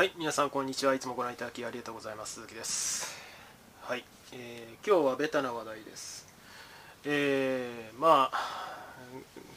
はい、皆さんこんにちは。いつもご覧いただきありがとうございます。鈴木です。はい、えー今日はベタな話題です。えーまあ、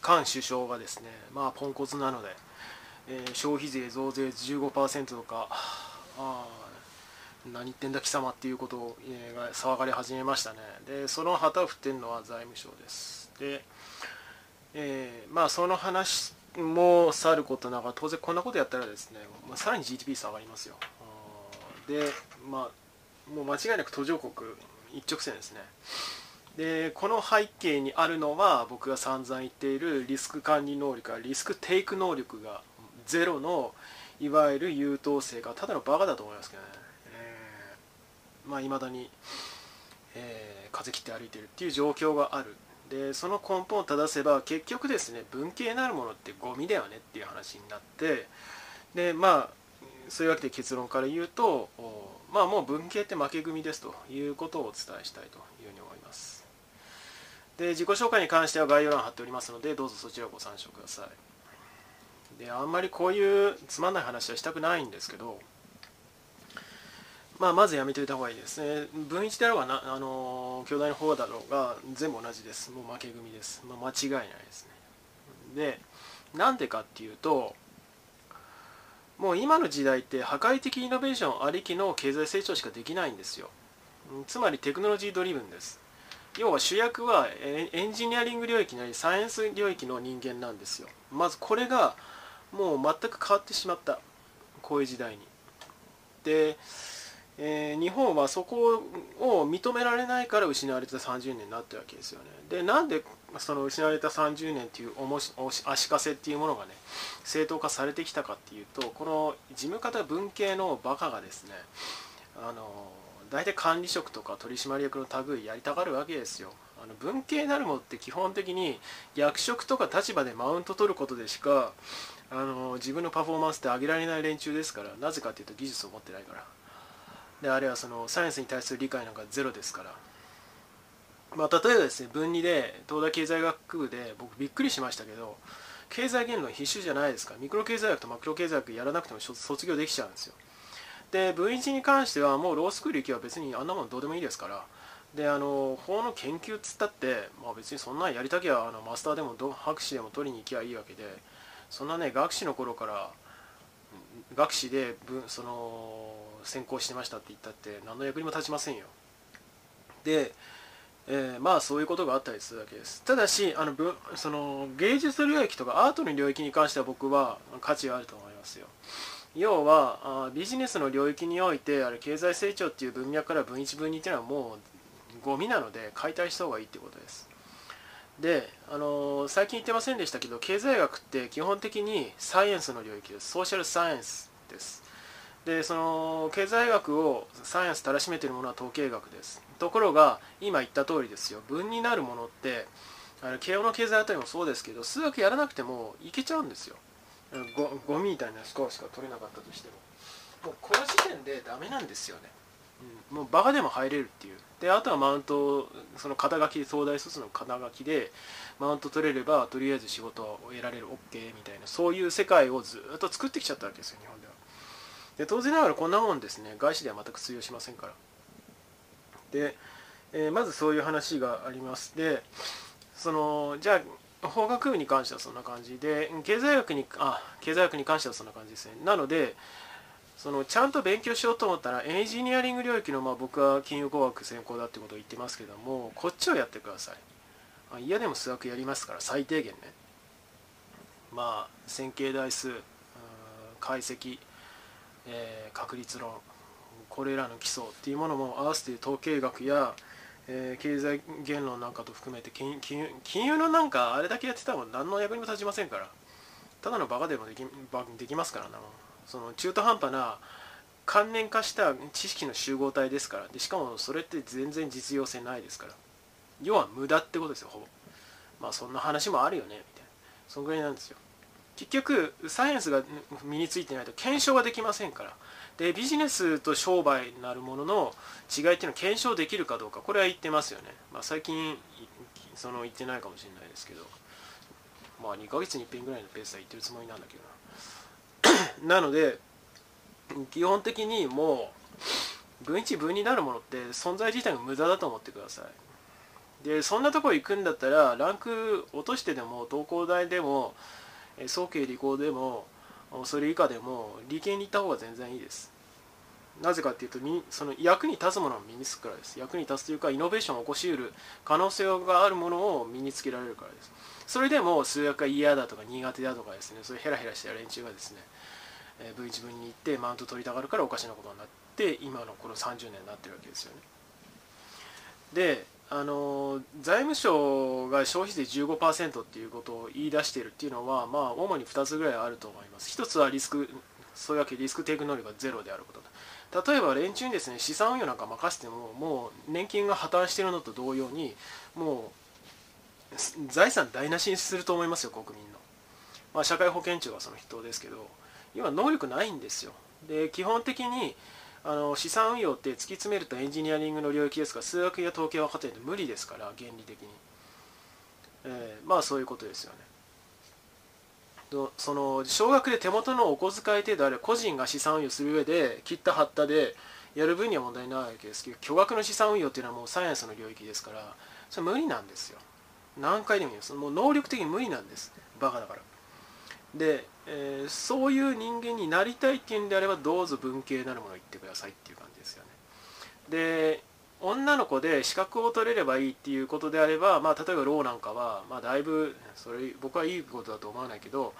菅首相がですね、まあ、ポンコツなので、えー消費税増税15%とか、あ何言ってんだ貴様っていうことを、えーが騒がれ始めましたね。で、その旗を振ってるのは財務省です。で、えーまあその話もさることながら当然こんなことやったらですね、まあ、さらに GDP 下がりますよ。でまあもう間違いなく途上国一直線ですね。でこの背景にあるのは僕が散々言っているリスク管理能力やリスクテイク能力がゼロのいわゆる優等生がただのバカだと思いますけどね、えー。まあいまだに、えー風切って歩いてるっていう状況がある。でその根本を正せば結局ですね文系なるものってゴミだよねっていう話になってでまあそういうわけで結論から言うとまあもう文系って負け組ですということをお伝えしたいというふうに思います。で自己紹介に関しては概要欄貼っておりますのでどうぞそちらをご参照ください。であんまりこういうつまんない話はしたくないんですけどまあ、まずやめておいた方がいいですね。分一であろうがな、あのー兄弟の方だろうが、全部同じです。もう負け組です。まあ、間違いないですね。で、なんでかっていうと、もう今の時代って破壊的イノベーションありきの経済成長しかできないんですよ。つまりテクノロジードリブンです。要は主役はエンジニアリング領域なりサイエンス領域の人間なんですよ。まずこれがもう全く変わってしまった。こういう時代に。で、えー日本はそこを認められないから失われた30年になったわけですよね。でなんでその失われた30年っていうおもし足かせっていうものがね正当化されてきたかっていうとこの事務方文系のバカがですねあの大体管理職とか取締役の類やりたがるわけですよ。あの文系なるものって基本的に役職とか立場でマウント取ることでしかあの自分のパフォーマンスって上げられない連中ですからなぜかっていうと技術を持ってないから。であるいはそのサイエンスに対する理解なんかゼロですから、まあ、例えばですね文2で東大経済学部で僕びっくりしましたけど経済言論必修じゃないですか。ミクロ経済学とマクロ経済学やらなくても卒業できちゃうんですよ。で文1に関してはもうロースクール行けば別にあんなもんどうでもいいですから。であの法の研究っつったって、まあ、別にそんなんやりたきゃあのマスターでも博士でも取りに行きゃいいわけでそんなね学士の頃から学士でその専攻してましたって言ったって何の役にも立ちませんよ。で、えーまあそういうことがあったりするわけです。ただしあのその芸術領域とかアートの領域に関しては僕は価値があると思いますよ。要はあビジネスの領域においてあれ経済成長っていう文脈から分一分二っていうのはもうゴミなので解体した方がいいってことです。で、あのー最近言ってませんでしたけど経済学って基本的にサイエンスの領域です。ソーシャルサイエンスです。でその経済学をサイエンスたらしめているものは統計学です。ところが今言った通りですよ。分になるものってあの慶応の経済あたりもそうですけど数学やらなくてもいけちゃうんですよ。ゴゴミみたいなスコアしか取れなかったとしても。もうこの時点でダメなんですよね、うん、もうバカでも入れるっていう。であとはマウントその肩書き東大卒の肩書きでマウント取れればとりあえず仕事を得られる OK みたいなそういう世界をずっと作ってきちゃったわけですよ日本では。で当然ながらこんなもんですね。外資では全く通用しませんから。で、えーまずそういう話があります。でそのじゃあ法学部に関してはそんな感じで経済学にあ経済学に関してはそんな感じですね。なのでそのちゃんと勉強しようと思ったらエンジニアリング領域の、まあ、僕は金融工学専攻だってことを言ってますけどもこっちをやってください。嫌でも数学やりますから最低限ね。まあ線形代数解析、えー確率論これらの基礎っていうものも合わせて統計学や、えー経済言論なんかと含めて金金融金融のなんかあれだけやってたら何の役にも立ちませんから。ただのバカでもできできますからなその中途半端な関連化した知識の集合体ですから。でしかもそれって全然実用性ないですから。要は無駄ってことですよほぼ。まあそんな話もあるよねみたいな。そんぐらいなんですよ。結局サイエンスが身についてないと検証ができませんから。でビジネスと商売になるものの違いっていうのは検証できるかどうかこれは言ってますよね、まあ、最近その言ってないかもしれないですけど。まあ2ヶ月に1遍ぐらいのペースは言ってるつもりなんだけどな。なので基本的にもう分1分になるものって存在自体が無駄だと思ってください。でそんなとこ行くんだったらランク落としてでも東工大でも早慶理工でもそれ以下でも理系に行った方が全然いいです。なぜかっていうとその役に立つものを身につくからです。役に立つというかイノベーションを起こしうる可能性があるものを身につけられるからです。それでも数学が嫌だとか苦手だとかですね。そういうヘラヘラした連中がですね V1 分に行ってマウント取りたがるからおかしなことになって今のこの30年になってるわけですよね。であの財務省が消費税15%っていうことを言い出しているっていうのはまあ主に2つぐらいあると思います。一つはリスクそういうわけリスクテイク能力がゼロであること例えば連中にですね資産運用なんか任せてももう年金が破綻しているのと同様にもう財産台無しにすると思いますよ国民の、まあ、社会保険庁はその人ですけど今能力ないんですよ。で基本的にあの資産運用って突き詰めるとエンジニアリングの領域ですから数学や統計分かってないと無理ですから原理的に、えー、まあそういうことですよね。その少額で手元のお小遣い程度ある個人が資産運用する上で切った貼ったでやる分には問題ないわけですけど巨額の資産運用っていうのはもうサイエンスの領域ですからそれ無理なんですよ。何回でも言います。もう能力的に無理なんです。バカだから。で、えー、そういう人間になりたいっていうんであればどうぞ文系なるものを言ってくださいっていう感じですよね。で女の子で資格を取れればいいっていうことであれば、まあ、例えばローなんかは、まあ、だいぶそれ僕はいいことだと思わないけど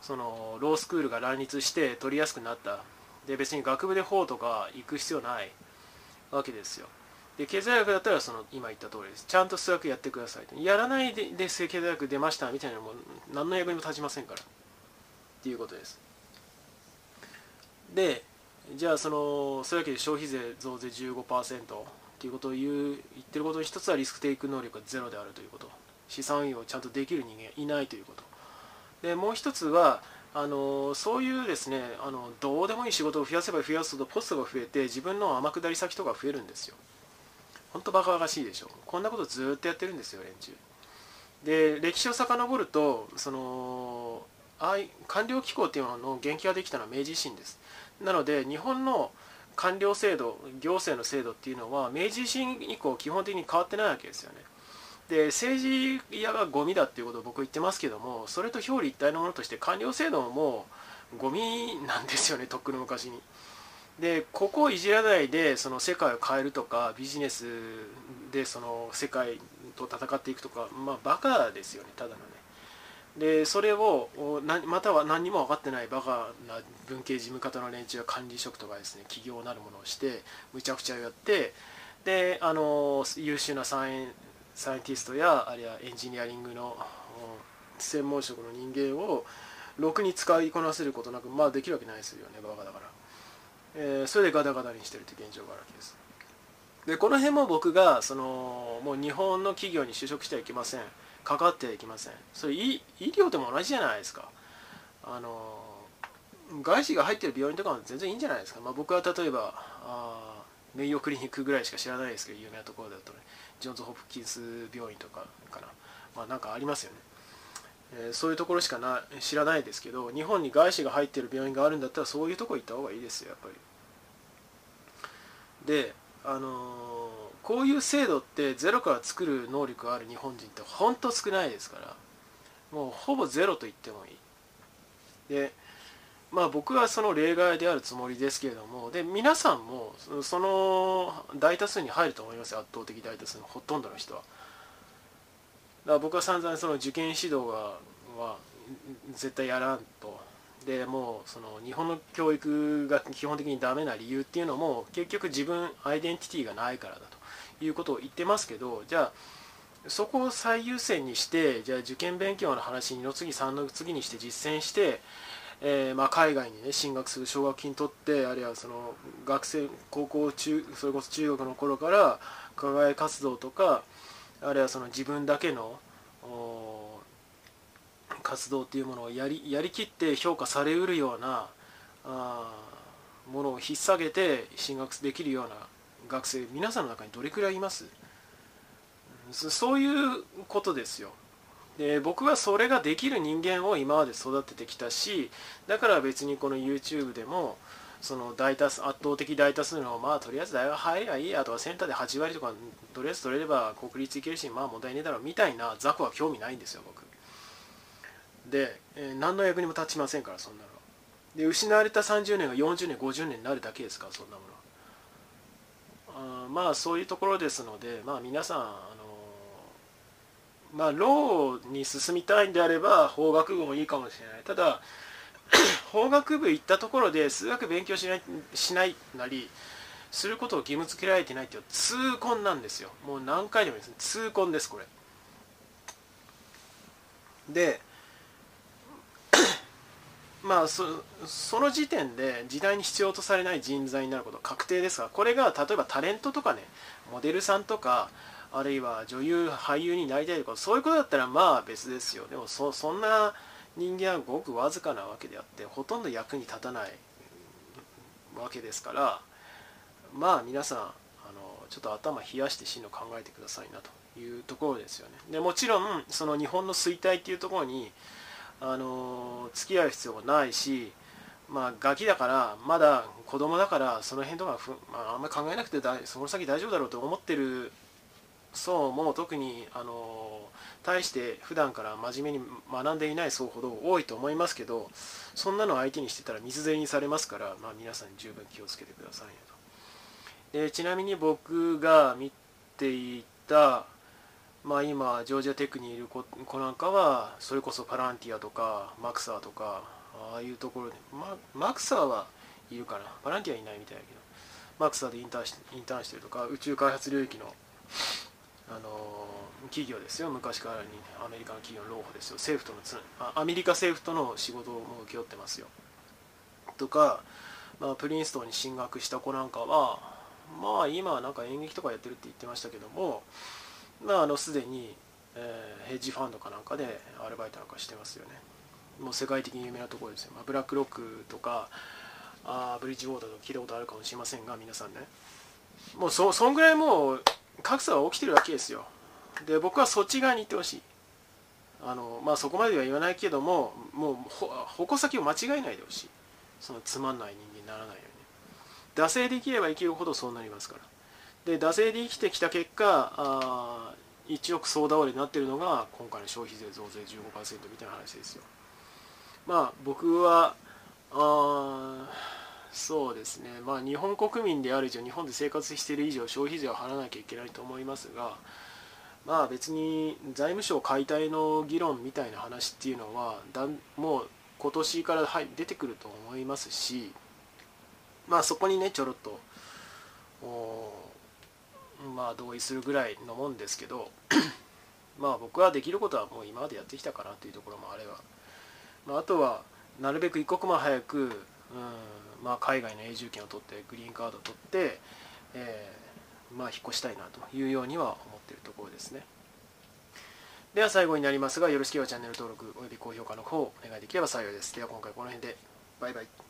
そのロースクールが乱立して取りやすくなった。で別に学部で法とか行く必要ない。わけですよ。で経済学だったらその今言った通りです。ちゃんと数学やってくださいやらないでで経済学出ましたみたいなのも何の役にも立ちませんから。っていうことです。でじゃあそのそういうわけで消費税増税15%っていうことを言う言ってることに一つはリスクテイク能力がゼロであるということ。資産運用をちゃんとできる人間いないということ。でもう一つはあのそういうですねあのどうでもいい仕事を増やせば増やすほどポストが増えて自分の天下り先とか増えるんですよ。本当バカバカしいでしょ。こんなことずっとやってるんですよ連中。で歴史を遡るとそのあ官僚機構っていうものの元気ができたのは明治維新です。なので日本の官僚制度行政の制度っていうのは明治維新以降基本的に変わってないわけですよね。で政治家がゴミだっていうことを僕言ってますけどもそれと表裏一体のものとして官僚制度ももうゴミなんですよねとっくの昔に。でここをいじらないでその世界を変えるとかビジネスでその世界と戦っていくとかまあバカですよねただのね。でそれをまたは何も分かってないバカな文系事務方の連中が管理職とかですね企業なるものをしてむちゃくちゃやってであの優秀なサイエンサイエンティストやあるいはエンジニアリングの専門職の人間をろくに使いこなせることなくまあできるわけないですよねバカだから、えー、それでガタガタにしてるという現状があるわけです。でこの辺も僕がそのもう日本の企業に就職してはいけません。かかってはいけません。それ医療でも同じじゃないですか。あの外資が入ってる病院とかも全然いいんじゃないですか、まあ、僕は例えばあメイヨクリニックぐらいしか知らないですけど有名なところだとねジョンズ・ホプキンス病院とかかな。まあなんかありますよね、えー、そういうところしかな知らないですけど日本に外資が入ってる病院があるんだったらそういうとこ行った方がいいですよやっぱり。であのーこういう制度ってゼロから作る能力がある日本人って本当少ないですからもうほぼゼロと言ってもいい。でまあ僕はその例外であるつもりですけれどもで皆さんもその大多数に入ると思います圧倒的大多数のほとんどの人は。だから僕は散々その受験指導がは絶対やらんと。でもうその日本の教育が基本的にダメな理由っていうのも結局自分アイデンティティがないからだということを言ってますけどじゃあそこを最優先にしてじゃあ受験勉強の話2の次3の次にして実践して、えー、まあ、海外にね進学する奨学金取ってあるいはその学生高校中それこそ中学の頃から課外活動とかあるいはその自分だけの活動っていうものをやりやりきって評価されうるようなあものを引っ提げて進学できるような学生皆さんの中にどれくらいいます？そういうことですよ。で僕はそれができる人間を今まで育ててきたしだから別にこの YouTube でもその大多数圧倒的大多数のまあとりあえず大学入ればいいやとかセンターで8割とかとりあえず取れれば国立行けるしまあ問題ねえだろうみたいな雑魚は興味ないんですよ僕。で、えー、何の役にも立ちませんからそんなので失われた30年が40年50年になるだけですからそんなものあまあそういうところですのでまあ皆さんあのまあローに進みたいんであれば法学部もいいかもしれない。ただ 法学部行ったところで数学勉強しないしないなりすることを義務付けられてないっていう痛恨なんですよ。もう何回でもです。痛恨ですこれ。でまあその時点で時代に必要とされない人材になること確定ですがこれが例えばタレントとかねモデルさんとかあるいは女優俳優になりたいとかそういうことだったらまあ別ですよ。でもそそんな人間はごくわずかなわけであってほとんど役に立たないわけですからまあ皆さんあのちょっと頭冷やして真の考えてくださいなというところですよね。でもちろんその日本の衰退っていうところにあの付き合う必要もないしまあガキだからまだ子供だからその辺とかふ、まあ、あんまり考えなくてだその先大丈夫だろうと思ってる層も特にあの対して普段から真面目に学んでいない層ほど多いと思いますけどそんなの相手にしてたら水銭にされますから、まあ、皆さん十分気をつけてくださいねと。でちなみに僕が見ていた、まあ、今ジョージアテックにいる子なんかはそれこそパランティアとかマクサーとかああいうところで、ま、マクサーはいるかな？パランティアいないみたいだけどマクサーでインターンしインターンしてるとか宇宙開発領域のあの企業ですよ。昔からにアメリカの企業の労保ですよ。政府とのつアメリカ政府との仕事をもう請け負ってますよ。とか、まあ、プリンストンに進学した子なんかはまあ今はなんか演劇とかやってるって言ってましたけどもまああのすでに、えー、ヘッジファンドかなんかでアルバイトなんかしてますよね。もう世界的に有名なところですよ、まあ、ブラックロックとかあブリッジウォーターとか聞いたことあるかもしれませんが皆さんね。もうそそんぐらいもう格差は起きてるわけですよ。で僕はそっち側に行ってほしい。あのまあそこまでは言わないけどももう矛先を間違えないでほしい。そのつまんない人間にならないように。惰性できれば生きるほどそうなりますから。で惰性で生きてきた結果あ1億総倒れになってるのが今回の消費税増税15%みたいな話ですよ。まあ僕はあそうですね、まあ、日本国民である以上、日本で生活している以上、消費税を払わなきゃいけないと思いますが、まあ、別に財務省解体の議論みたいな話っていうのはだもう今年から出てくると思いますし、まあ、そこにねちょろっとまあ同意するぐらいのもんですけど まあ僕はできることはもう今までやってきたかなというところもあれば、まあ、あとはなるべく一刻も早く、うんまあ、海外の永住権を取ってグリーンカードを取って、えー、まあ、引っ越したいなというようには思っているところですね。では最後になりますがよろしければチャンネル登録および高評価の方お願いできれば幸いです。では今回この辺で。バイバイ。